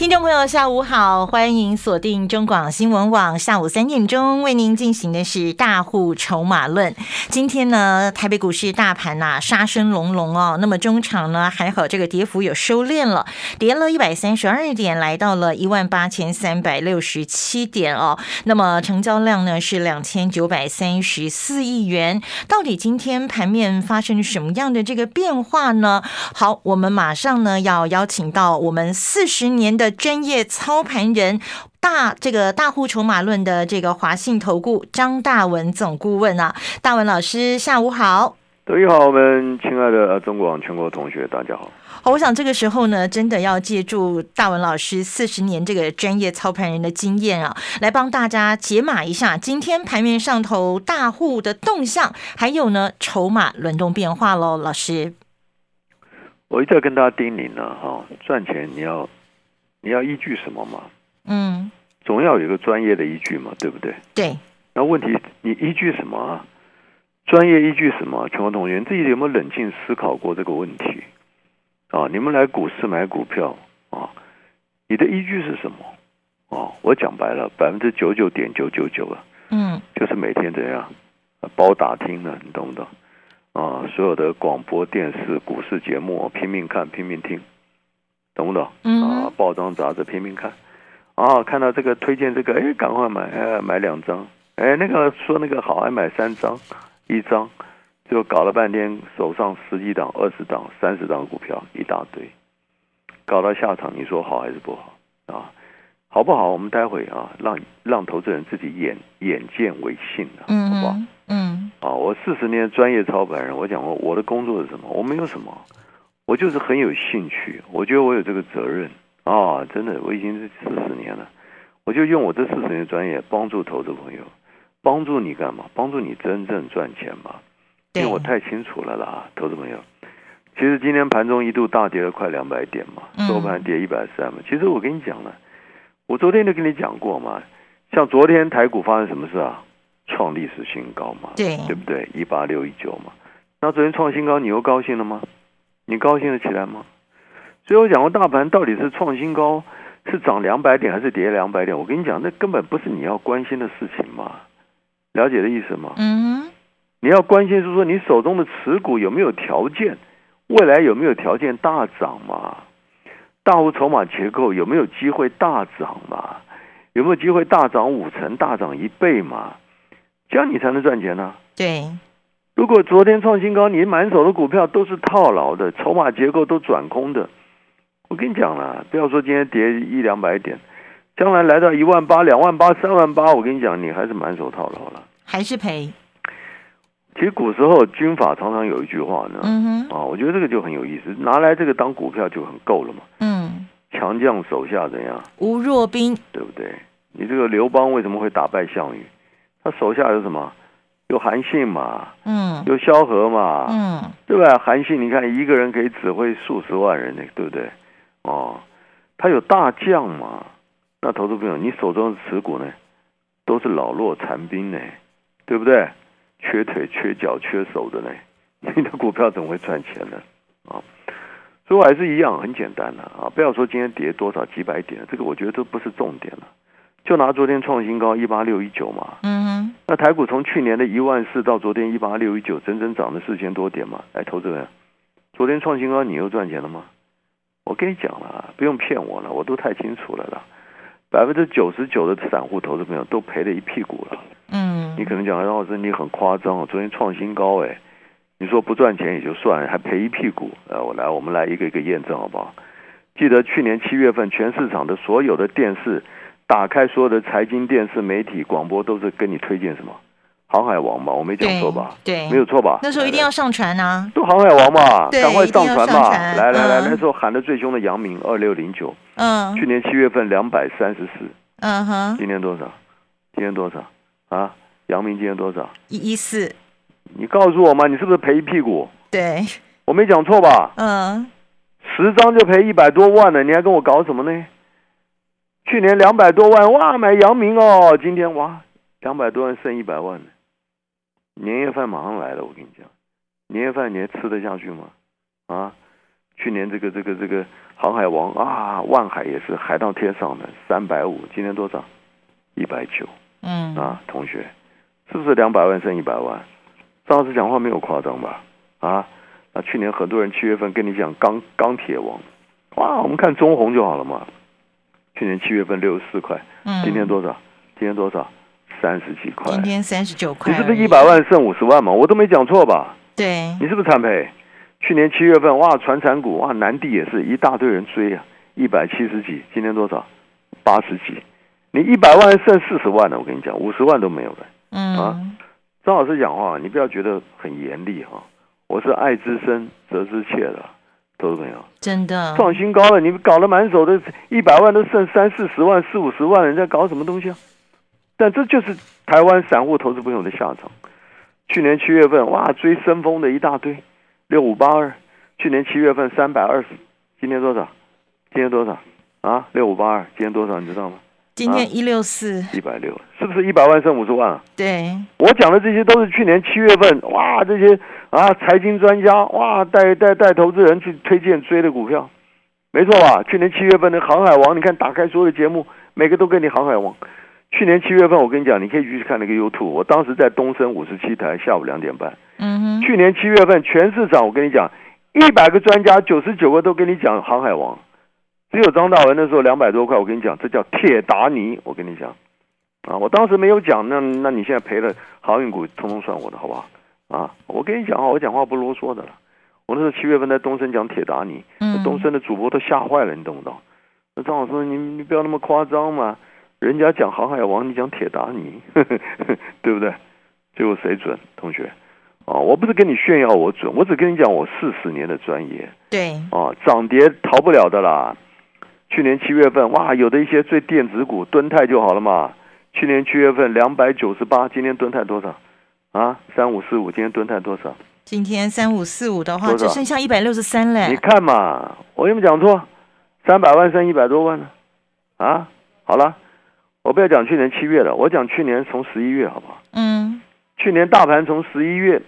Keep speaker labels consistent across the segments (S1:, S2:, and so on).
S1: 听众朋友，下午好，欢迎锁定中广新闻网，下午三点钟为您进行的是大户筹码论。今天呢，台北股市大盘呐杀声隆隆哦，那么中场呢还好，这个跌幅有收敛了，跌了一百三十二点，来到了一万八千三百六十七点哦。那么成交量呢是两千九百三十四亿元。到底今天盘面发生什么样的这个变化呢？好，我们马上呢要邀请到我们四十年的。专业操盘人，大这个大户筹码论的这个华信投顾张大文总顾问啊，大文老师下午好，
S2: 各位好，我们亲爱的中国网全国同学大家好。
S1: 好，我想这个时候呢，真的要借助大文老师四十年这个专业操盘人的经验啊，来帮大家解码一下今天盘面上头大户的动向，还有呢筹码轮动变化喽。老师，
S2: 我一再跟大家叮咛呢，哈，赚钱你要。你要依据什么嘛？嗯，总要有一个专业的依据嘛，对不对？
S1: 对。
S2: 那问题你依据什么啊？专业依据什么？全国同学，你自己有没有冷静思考过这个问题？啊，你们来股市买股票啊，你的依据是什么？啊，我讲白了，百分之九九点九九九啊，嗯，就是每天怎样包打听呢？你懂不懂？啊，所有的广播电视股市节目拼命看，拼命听。懂不懂？啊，报章杂志拼命看，啊，看到这个推荐这个，哎，赶快买，哎，买两张，哎，那个说那个好，还买三张，一张，就搞了半天，手上十几档、二十档、三十档股票一大堆，搞到下场，你说好还是不好？啊，好不好？我们待会啊，让让投资人自己眼眼见为信的，好不好？嗯，啊，我四十年专业操盘人，我讲过我的工作是什么？我没有什么。我就是很有兴趣，我觉得我有这个责任啊！真的，我已经是四十年了，我就用我这四十年专业帮助投资朋友，帮助你干嘛？帮助你真正赚钱嘛？因为我太清楚了啦，投资朋友。其实今天盘中一度大跌了快两百点嘛，收盘跌一百三嘛。其实我跟你讲了，我昨天就跟你讲过嘛，像昨天台股发生什么事啊？创历史新高嘛，
S1: 对
S2: 对不对？一八六一九嘛。那昨天创新高，你又高兴了吗？你高兴得起来吗？所以我讲过，大盘到底是创新高，是涨两百点还是跌两百点？我跟你讲，那根本不是你要关心的事情嘛。了解的意思吗？嗯。你要关心是说，你手中的持股有没有条件，未来有没有条件大涨嘛？大户筹码结构有没有机会大涨嘛？有没有机会大涨五成、大涨一倍嘛？这样你才能赚钱呢。
S1: 对。
S2: 如果昨天创新高，你满手的股票都是套牢的，筹码结构都转空的，我跟你讲了，不要说今天跌一两百点，将来来到一万八、两万八、三万八，我跟你讲，你还是满手套牢了，
S1: 还是赔。
S2: 其实古时候军法常常有一句话呢，嗯哼，啊，我觉得这个就很有意思，拿来这个当股票就很够了嘛。嗯，强将手下怎样？
S1: 无弱兵，
S2: 对不对？你这个刘邦为什么会打败项羽？他手下有什么？有韩信嘛？嗯，有萧何嘛？嗯，对吧？韩信，你看一个人可以指挥数十万人呢，对不对？哦，他有大将嘛？那投资朋友，你手中的持股呢，都是老弱残兵呢，对不对？缺腿、缺脚、缺手的呢，你的股票怎么会赚钱呢？啊，所以我还是一样，很简单的啊，不要说今天跌多少几百点，这个我觉得都不是重点了。就拿昨天创新高一八六一九嘛，嗯哼，那台股从去年的一万四到昨天一八六一九，整整涨了四千多点嘛。哎，投资人，昨天创新高，你又赚钱了吗？我跟你讲了，不用骗我了，我都太清楚了啦。百分之九十九的散户投资朋友都赔了一屁股了。嗯，你可能讲张老师你很夸张哦，昨天创新高哎，你说不赚钱也就算，还赔一屁股。呃，我来，我们来一个一个验证好不好？记得去年七月份全市场的所有的电视。打开所有的财经电视媒体广播，都是跟你推荐什么？航海王吧，我没讲错吧？
S1: 对，
S2: 没有错吧？
S1: 那时候一定要上船啊！
S2: 都航海王嘛，赶快上船嘛！来来来，那时候喊的最凶的杨明二六零九，嗯，去年七月份两百三十四，嗯哼，今年多少？今年多少？啊，杨明今年多少？
S1: 一一四。
S2: 你告诉我嘛，你是不是赔一屁股？
S1: 对，
S2: 我没讲错吧？
S1: 嗯，
S2: 十张就赔一百多万了，你还跟我搞什么呢？去年两百多万，哇，买阳明哦，今天哇，两百多万剩一百万了，年夜饭马上来了，我跟你讲，年夜饭你还吃得下去吗？啊，去年这个这个这个航海王啊，万海也是海到天上的三百五，今天多少？一百九。
S1: 嗯，
S2: 啊，同学，是不是两百万剩一百万？张老师讲话没有夸张吧？啊，那去年很多人七月份跟你讲钢钢铁王，哇，我们看中红就好了嘛。去年七月份六十四块，
S1: 嗯，
S2: 今天多少？今天多少？三十几块。
S1: 今天三十九块，
S2: 你是不是一百万剩五十万嘛？我都没讲错吧？
S1: 对，
S2: 你是不是惨赔？去年七月份哇，传产股哇，南地也是一大堆人追啊，一百七十几，今天多少？八十几。你一百万剩四十万了，我跟你讲，五十万都没有了。
S1: 嗯，
S2: 啊张老师讲话，你不要觉得很严厉哈，我是爱之深责之切的，投资朋友
S1: 真的，
S2: 创新高了，你搞得满手的一百万都剩三四十万、四五十万，人在搞什么东西啊？但这就是台湾散户投资朋友的下场。去年七月份哇，追升风的一大堆，六五八二，去年七月份三百二十，今天多少？今天多少？啊，六五八二，今天多少？你知道吗？
S1: 今天一六四，
S2: 一百六，是不是一百万剩五十万啊？
S1: 对，
S2: 我讲的这些都是去年七月份，哇，这些啊财经专家哇带带带投资人去推荐追的股票，没错吧？去年七月份的航海王，你看打开所有的节目，每个都跟你航海王。去年七月份，我跟你讲，你可以去看那个 YouTube，我当时在东升五十七台，下午两点半。
S1: 嗯哼，
S2: 去年七月份，全市场我跟你讲，一百个专家，九十九个都跟你讲航海王，只有张大文那时候两百多块，我跟你讲，这叫铁达尼，我跟你讲，啊，我当时没有讲，那那你现在赔了航运股，通通算我的，好不好？啊，我跟你讲啊，我讲话不啰嗦的了。我那时候七月份在东升讲铁达尼，
S1: 嗯，
S2: 东升的主播都吓坏了，你懂不懂？那张老师，你你不要那么夸张嘛，人家讲航海王，你讲铁达尼，对不对？结果谁准？同学，啊，我不是跟你炫耀我准，我只跟你讲我四十年的专业
S1: 对，
S2: 啊，涨跌逃不了的啦。去年七月份，哇，有的一些最电子股，敦泰就好了嘛。去年七月份两百九十八，今天敦泰多少？啊，三五四五，今天敦泰多少？
S1: 今天三五四五的话，只剩下一百六十三嘞
S2: 你，看嘛，我有没有讲错？三百万剩一百多万呢？啊，好了，我不要讲去年七月了，我讲去年从十一月好不好？
S1: 嗯，
S2: 去年大盘从十一月，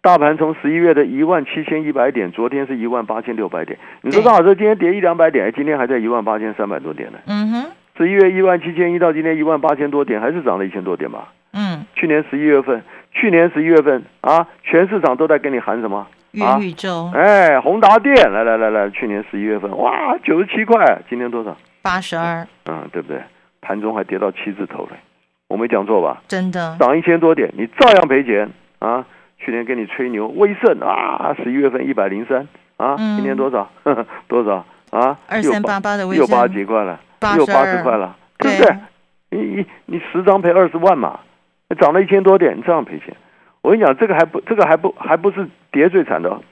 S2: 大盘从十一月的一万七千一百点，昨天是一万八千六百点。你说
S1: 对
S2: 张老师今天跌一两百点，哎今天还在一万八千三百多点呢。
S1: 嗯哼，
S2: 十一月一万七千一到今天一万八千多点，还是涨了一千多点吧？
S1: 嗯，
S2: 去年十一月份，去年十一月份啊，全市场都在跟你喊什么？
S1: 元宇宙
S2: 哎，宏达电，来来来来，去年十一月份，哇，九十七块，今天多少？
S1: 八十二，
S2: 嗯，对不对？盘中还跌到七字头嘞，我没讲错吧？
S1: 真的，
S2: 涨一千多点，你照样赔钱啊！去年跟你吹牛，威盛啊，十一月份一百零三啊，
S1: 嗯
S2: 今天多少？呵 呵多少啊？
S1: 二三八八的微
S2: 又八，几块了，又八十块了，对不
S1: 对
S2: 对？你你你十张赔二十万嘛，涨了一千多点，你照样赔钱。我跟你讲，这个还不这个还不还不是跌最惨的哦。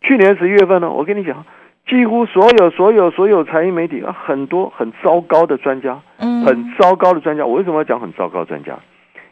S2: 去年十一月份呢，我跟你讲，几乎所有所有所有财经媒体啊，很多很糟糕的专家，
S1: 嗯，
S2: 很糟糕的专家。我为什么要讲很糟糕的专家？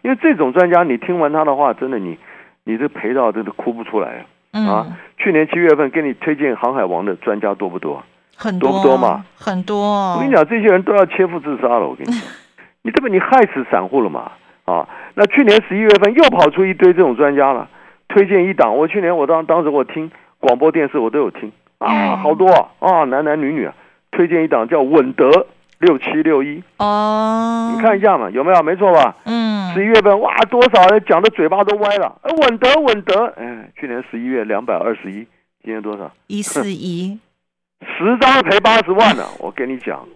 S2: 因为这种专家，你听完他的话，真的你你这赔到真的哭不出来啊！
S1: 嗯
S2: 啊，去年七月份给你推荐航海王的专家多不多？
S1: 很
S2: 多不多嘛？
S1: 很多，
S2: 我跟你讲，这些人都要切腹自杀了。我跟你讲，你这不你害死散户了嘛？啊，那去年十一月份又跑出一堆这种专家了，推荐一档。我去年我当当时我听广播电视我都有听啊，
S1: 嗯
S2: 好多啊啊，男男女女啊，推荐一档叫稳德六七六一，
S1: 哦，
S2: 你看一下嘛，有没有？没错吧？
S1: 嗯，
S2: 十一月份哇，多少人讲的嘴巴都歪了，哎稳德稳德，哎，去年十一月两百二十一，今年多少？
S1: 一四一，
S2: 十张赔八十万呢、我跟你讲，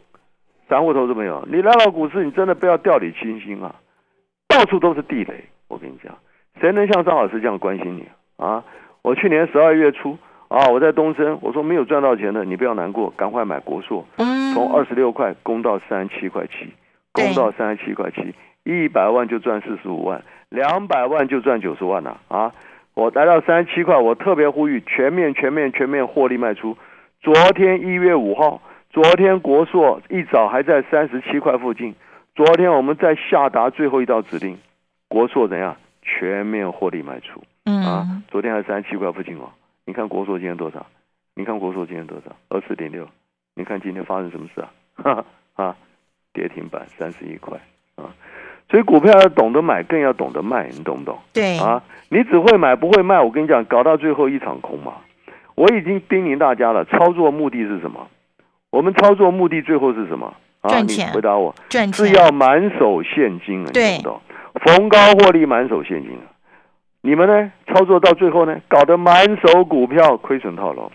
S2: 散户投资朋友，你来到股市，你真的不要掉以轻心啊，到处都是地雷。我跟你讲，谁能像张老师这样关心你啊？我去年十二月初啊，我在东升，我说没有赚到钱的，你不要难过，赶快买国硕，
S1: 嗯，
S2: 从二十六块攻到三十七块七，
S1: 对
S2: 攻到三十七块七，一百万就赚四十五万，两百万就赚九十万了啊！我来到三十七块，我特别呼吁全面、全面、全面获利卖出。昨天一月五号，昨天国硕一早还在三十七块附近，昨天我们在下达最后一道指令，国硕怎样全面获利卖出啊
S1: 嗯？，
S2: 昨天还三十七块附近哦，你看国硕今天多少？你看国硕今天多少？二四点六。你看今天发生什么事啊？哈哈啊，跌停板三十一块啊！所以股票要懂得买，更要懂得卖，你懂不懂？
S1: 对
S2: 啊，你只会买不会卖，我跟你讲，搞到最后一场空嘛。我已经叮咛大家了，操作目的是什么？我们操作目的最后是什么？啊，
S1: 赚钱
S2: 你回答我，
S1: 赚钱
S2: 是要满手现金啊，你
S1: 对
S2: 懂不懂？逢高获利，满手现金啊。你们呢？操作到最后呢，搞得满手股票亏损套牢，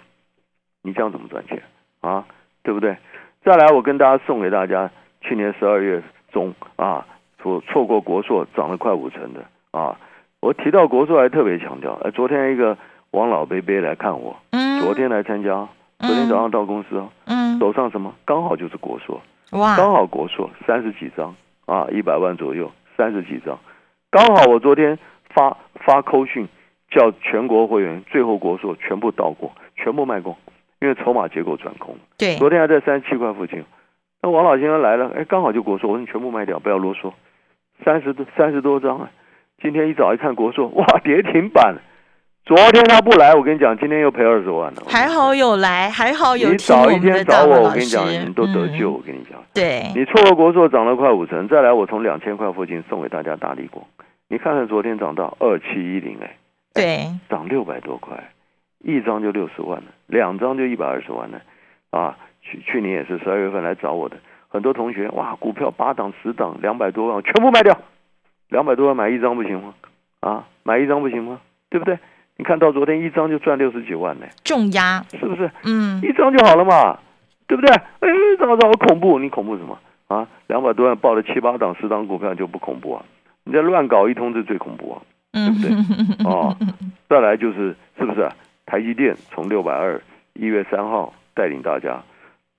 S2: 你这样怎么赚钱啊？对不对？再来，我跟大家送给大家，去年十二月中啊，错错过国硕涨了快五成的啊。我提到国硕还特别强调，呃，昨天一个王老贝贝来看我，
S1: 嗯，
S2: 昨天来参加，昨天早上到公司哦，
S1: 嗯，
S2: 手上什么刚好就是国硕，
S1: 哇，
S2: 刚好国硕三十几张啊，一百万左右，三十几张，刚好我昨天发发扣讯，叫全国会员最后国硕全部到过，全部卖光，因为筹码结构转空。
S1: 对，
S2: 昨天还在三十七块附近，那王老先生来了，哎，刚好就国硕，我说你全部卖掉，不要啰嗦，三十多三十多张啊。今天一早一看国硕，哇，跌停板。昨天他不来，我跟你讲，今天又赔二十万了。
S1: 还好有来，还好有
S2: 你早一天找我，我跟你讲，你都得救。
S1: 嗯
S2: 我跟你讲，
S1: 对，
S2: 你错过国硕涨了快五成，再来我从两千块附近送给大家大力光，你看看昨天涨到二七一零，哎，
S1: 对，
S2: 涨六百多块，一张就六十万了，两张就一百二十万了，啊，去去年也是十二月份来找我的很多同学，哇，股票八档十档两百多万全部卖掉，两百多万买一张不行吗？啊，买一张不行吗？对不对？你看到昨天一张就赚六十几万呢，
S1: 重压，
S2: 是不是？
S1: 嗯，
S2: 一张就好了嘛，对不对？哎，怎么着好恐怖，你恐怖什么啊？两百多万报了七八档、十档股票就不恐怖啊？你在乱搞一通这最恐怖啊！
S1: 对不，
S2: 对哦，再来就是是不是、啊、台积电从六百二一月三号带领大家，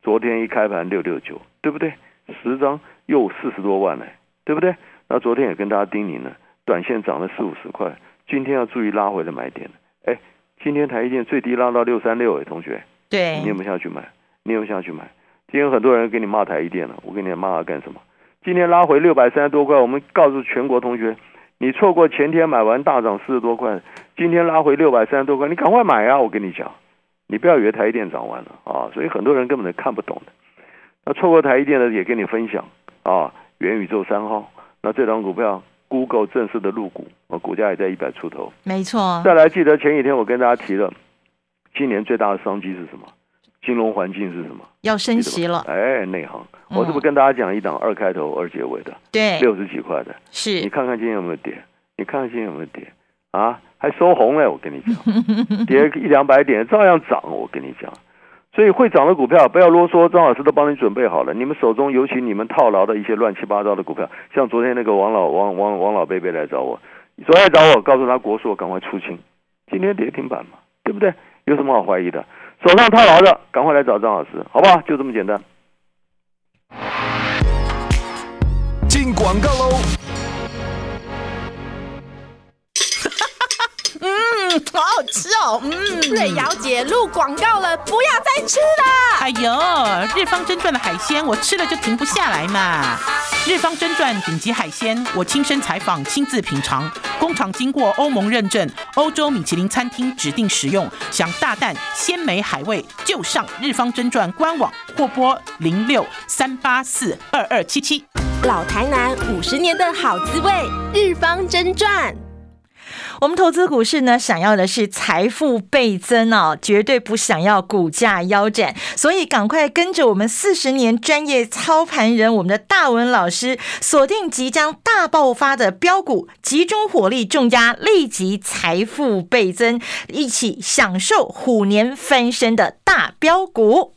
S2: 昨天一开盘六六九，对不对？十张又四十多万呢，对不对？那昨天也跟大家叮咛了，短线涨了四五十块，今天要注意拉回的买点。哎，今天台积电最低拉到六三六，哎，同学，
S1: 对
S2: 你有，没有下去买？你有没有下去买？今天很多人给你骂台积电了，我给你骂他干什么？今天拉回六百三十多块，我们告诉全国同学，你错过前天买完大涨四十多块，今天拉回六百三十多块，你赶快买啊！我跟你讲，你不要以为台积电涨完了啊，所以很多人根本都看不懂的。那错过台积电的也跟你分享啊，元宇宙三号，那这张股票 Google 正式的入股，我股价也在一百出头。
S1: 没错，
S2: 再来，记得前几天我跟大家提了，今年最大的商机是什么？金融环境是什么？
S1: 要升
S2: 记
S1: 息了，
S2: 哎，内行，
S1: 嗯
S2: 我是不是跟大家讲一档二开头二结尾的
S1: 对，
S2: 六十几块的？
S1: 是你，
S2: 看看今天有没有跌？你看看今天有没有跌？啊，还收红嘞！我跟你讲，跌一两百点照样涨。我跟你讲，所以会涨的股票不要啰嗦，张老师都帮你准备好了。你们手中尤其你们套牢的一些乱七八糟的股票，像昨天那个王老王王王老贝贝来找我，昨天找我，告诉他国硕赶快出清，今天跌停板嘛，对不对？有什么好怀疑的？手上套牢的，赶快来找张老师，好不好？就这么简单。
S3: 进广告喽！
S1: 好好吃哦，嗯，
S4: 瑞瑶姐录广告了，不要再吃了。
S5: 哎呦，日方真传的海鲜，我吃了就停不下来嘛！日方真传顶级海鲜，我亲身采访，亲自品尝，工厂经过欧盟认证，欧洲米其林餐厅指定食用。想大啖鲜美海味，就上日方真传官网或拨零六三八四二二七七。
S4: 老台南五十年的好滋味，日方真传。
S1: 我们投资股市呢，想要的是财富倍增哦，绝对不想要股价腰斩。所以赶快跟着我们四十年专业操盘人，我们的大文老师，锁定即将大爆发的标股，集中火力重压，立即财富倍增，一起享受虎年翻身的大标股。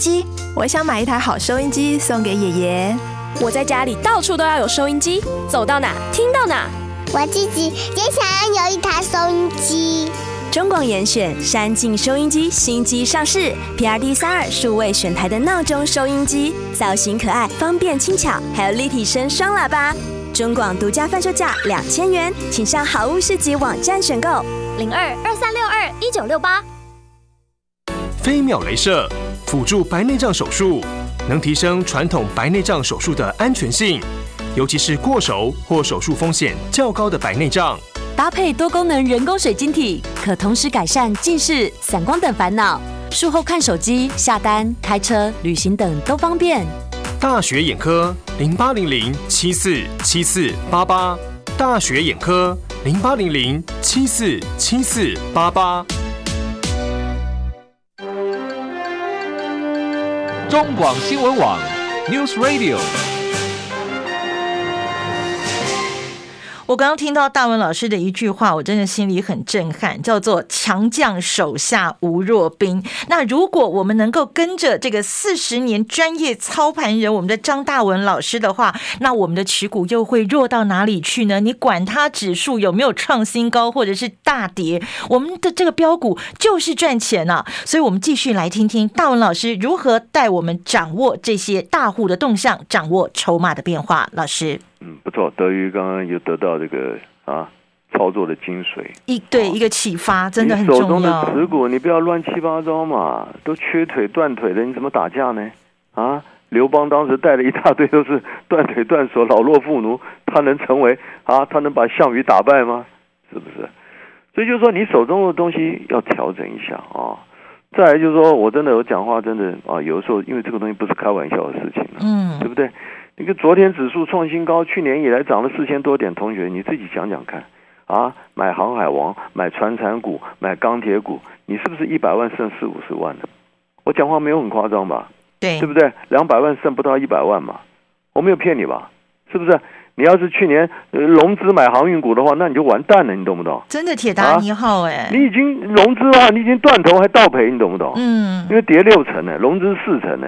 S6: 机，我想买一台好收音机送给爷爷。
S4: 我在家里到处都要有收音机，走到哪听到哪。
S7: 我自己也想要有一台收音机。
S6: 中广严选山境收音机新机上市，PRD 三二数位选台的闹钟收音机，造型可爱，方便轻巧，还有立体声双喇叭。中广独家贩售价两千元，请上好物市集网站选购。
S8: 零二二三六二一九六八。
S3: 飞秒镭射辅助白内障手术，能提升传统白内障手术的安全性，尤其是过熟或手术风险较高的白内障。
S9: 搭配多功能人工水晶体，可同时改善近视、散光等烦恼。术后看手机、下单、开车、旅行等都方便。
S3: 大学眼科零八零零七四七四八八，大学眼科零八零零七四七四八八。
S10: 中广新闻网，News Radio。
S1: 我刚刚听到大文老师的一句话，我真的心里很震撼，叫做“强将手下无弱兵”。那如果我们能够跟着这个四十年专业操盘人，我们的张大文老师的话，那我们的持股又会弱到哪里去呢？你管它指数有没有创新高，或者是大跌，我们的这个标股就是赚钱啊！所以，我们继续来听听大文老师如何带我们掌握这些大户的动向，掌握筹码的变化。老师。
S2: 嗯，不错，德瑜刚刚又得到这个啊操作的精髓，
S1: 一对一个启发，真的很重
S2: 要。手中的持股，你不要乱七八糟嘛，都缺腿断腿的，你怎么打架呢？啊，刘邦当时带了一大堆都是断腿断手、老弱妇孺，他能成为啊？他能把项羽打败吗？是不是？所以就是说，你手中的东西要调整一下啊。再来就是说，我真的我讲话，真的啊，有的时候因为这个东西不是开玩笑的事情，嗯，对不对？一个昨天指数创新高，去年以来涨了四千多点。同学，你自己想想看，啊，买航海王，买船产股，买钢铁股，你是不是一百万剩四五十万呢？我讲话没有很夸张吧？
S1: 对，
S2: 对不对？两百万剩不到一百万嘛？我没有骗你吧？是不是？你要是去年融资买航运股的话，那你就完蛋了，你懂不懂？
S1: 真的铁达尼号哎，
S2: 你已经融资了，你已经断头还倒赔，你懂不懂？嗯，因为跌六成呢，融资四成呢。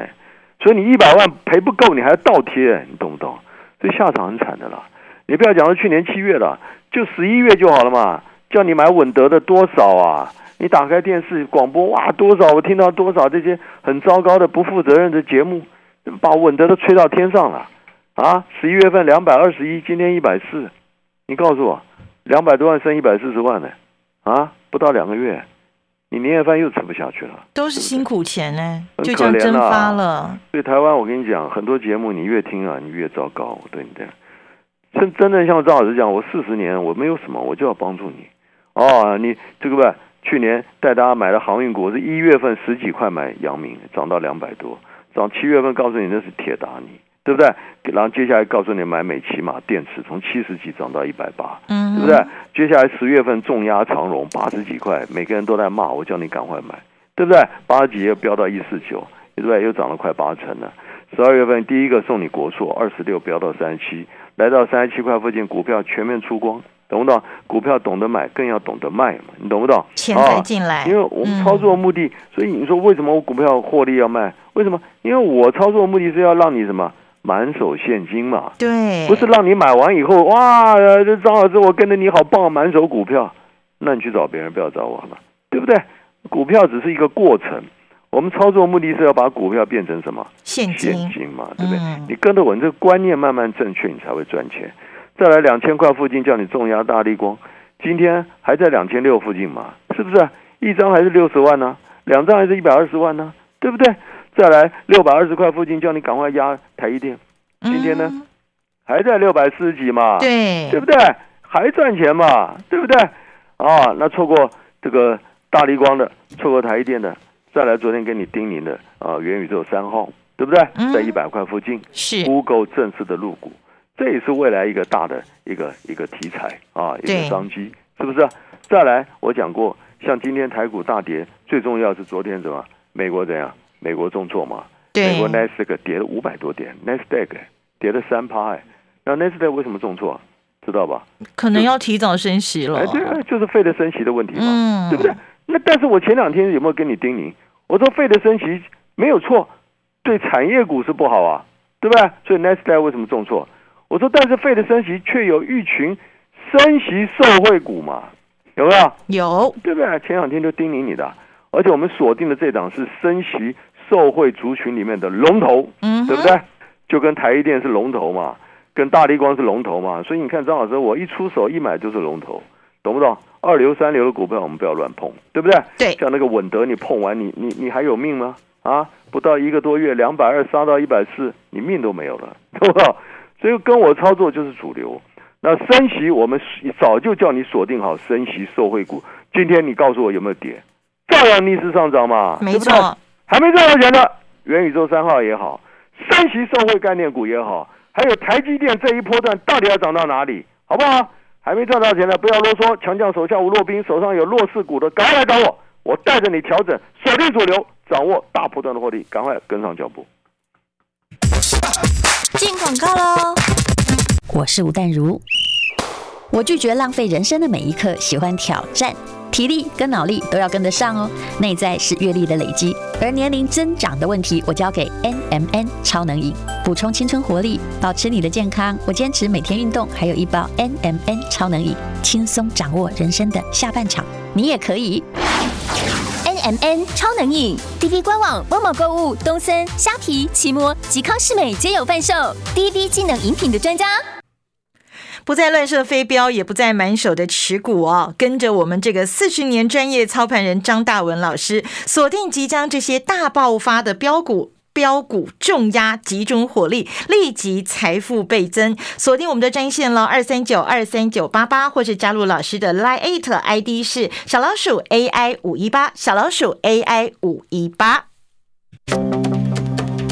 S2: 所以你一百万赔不够，你还要倒贴，你懂不懂？这下场很惨的啦。你不要讲到去年七月了，就十一月就好了嘛。叫你买稳德的多少啊？你打开电视广播，哇，多少？我听到多少这些很糟糕的、不负责任的节目，把稳德都吹到天上了啊！十一月份两百二十一，今天一百四，你告诉我，两百多万剩一百四十万呢？啊，不到两个月。你年夜饭又吃不下去了，
S1: 都是辛苦钱呢，就这样蒸发了。
S2: 所以台湾，我跟你讲，很多节目你越听啊，你越糟糕。我对你这样，真真正像张老师讲，我四十年我没有什么，我就要帮助你。哦，你这个吧，去年带大家买的航运股，是一月份十几块买阳明，涨到两百多，涨七月份告诉你那是铁达尼。对不对？然后接下来告诉你买美骑马电池，从七十几涨到一百八，嗯，对不对？接下来十月份重压长荣八十几块，每个人都在骂我，叫你赶快买，对不对？八十几又飙到一四九，对不对？又涨了快八成了。十二月份第一个送你国硕二十六飙到三十七，来到三十七块附近，股票全面出光，懂不懂？股票懂得买，更要懂得卖嘛，你懂不懂？
S1: 钱才进来，
S2: 因为我们操作目的，所以你说为什么我股票获利要卖？为什么？因为我操作目的是要让你什么？满手现金嘛，
S1: 对，
S2: 不是让你买完以后哇，这张老师我跟着你好棒，满手股票，那你去找别人，不要找我嘛，对不对？股票只是一个过程，我们操作目的是要把股票变成什么？
S1: 现金
S2: 嘛，对不对？你跟着我，这个观念慢慢正确，你才会赚钱。再来两千块附近叫你重压大力光，今天还在两千六附近嘛，是不是？一张还是六十万呢？两张还是一百二十万呢？对不对？再来六百二十块附近，叫你赶快压台一电。今天呢，还在六百四十几嘛？
S1: 对，
S2: 对不对？还赚钱嘛？对不对？啊，那错过这个大力光的，错过台一电的，再来昨天跟你叮咛的啊，元宇宙三号，对不对？在一百块附近，
S1: 是
S2: Google 正式的入股，这也是未来一个大的一个一个题材啊，一个商机，是不是？再来，我讲过，像今天台股大跌，最重要是昨天什么？美国怎样？美国重挫嘛？美国 Nasdaq 跌了五百多点，Nasdaq 跌了三趴哎。那 Nasdaq 为什么重挫？知道吧？
S1: 可能要提早升息了。哎，
S2: 对，就是费的升息的问题嘛，嗯对不对？那但是我前两天有没有跟你叮咛？我说费的升息没有错，对产业股是不好啊，对不对？所以 Nasdaq 为什么重挫？我说但是费的升息却有一群升息受惠股嘛，有没有？
S1: 有，
S2: 对不对？前两天就叮咛你的，而且我们锁定的这档是升息受惠族群里面的龙头，
S1: 嗯
S2: 对不对？就跟台积电是龙头嘛，跟大力光是龙头嘛，所以你看张老师，我一出手一买就是龙头，懂不懂？二流三流的股票我们不要乱碰，对不对？
S1: 对
S2: 像那个稳德，你碰完你你你还有命吗？啊，不到一个多月，两百二杀到一百四，你命都没有了，对不对？所以跟我操作就是主流。那升息，我们早就叫你锁定好升息受惠股。今天你告诉我有没有跌？照样逆势上涨嘛，
S1: 没
S2: 对不对
S1: 错，
S2: 还没赚到钱的元宇宙三号也好，三席受惠概念股也好，还有台积电这一波段到底要涨到哪里，好不好？还没赚到钱的不要啰嗦，强将手下无弱兵，手上有弱势股的赶快来找我，我带着你调整，锁定主流，掌握大波段的获利，赶快跟上脚步。
S6: 进广告喽！我是吴淡如，我拒绝浪费人生的每一刻，喜欢挑战，体力跟脑力都要跟得上哦。内在是阅历的累积，而年龄增长的问题，我交给 N M N 超能饮，补充青春活力，保持你的健康。我坚持每天运动，还有一包 N M N 超能饮，轻松掌握人生的下半场。你也可以。
S8: N M N 超能饮，DV 官网、某某购物、东森、虾皮、奇摩及康士美皆有贩售。DV 机能饮品的专家。
S1: 不再乱射飞镖，也不再满手的持股哦。跟着我们这个四十年专业操盘人张大文老师，锁定即将这些大爆发的标股。标股重压，集中火力，立即财富倍增。锁定我们的专线了，二三九二三九八八，或是加入老师的 Line ID 是小老鼠 AI 五一八，小老鼠 AI 五一八。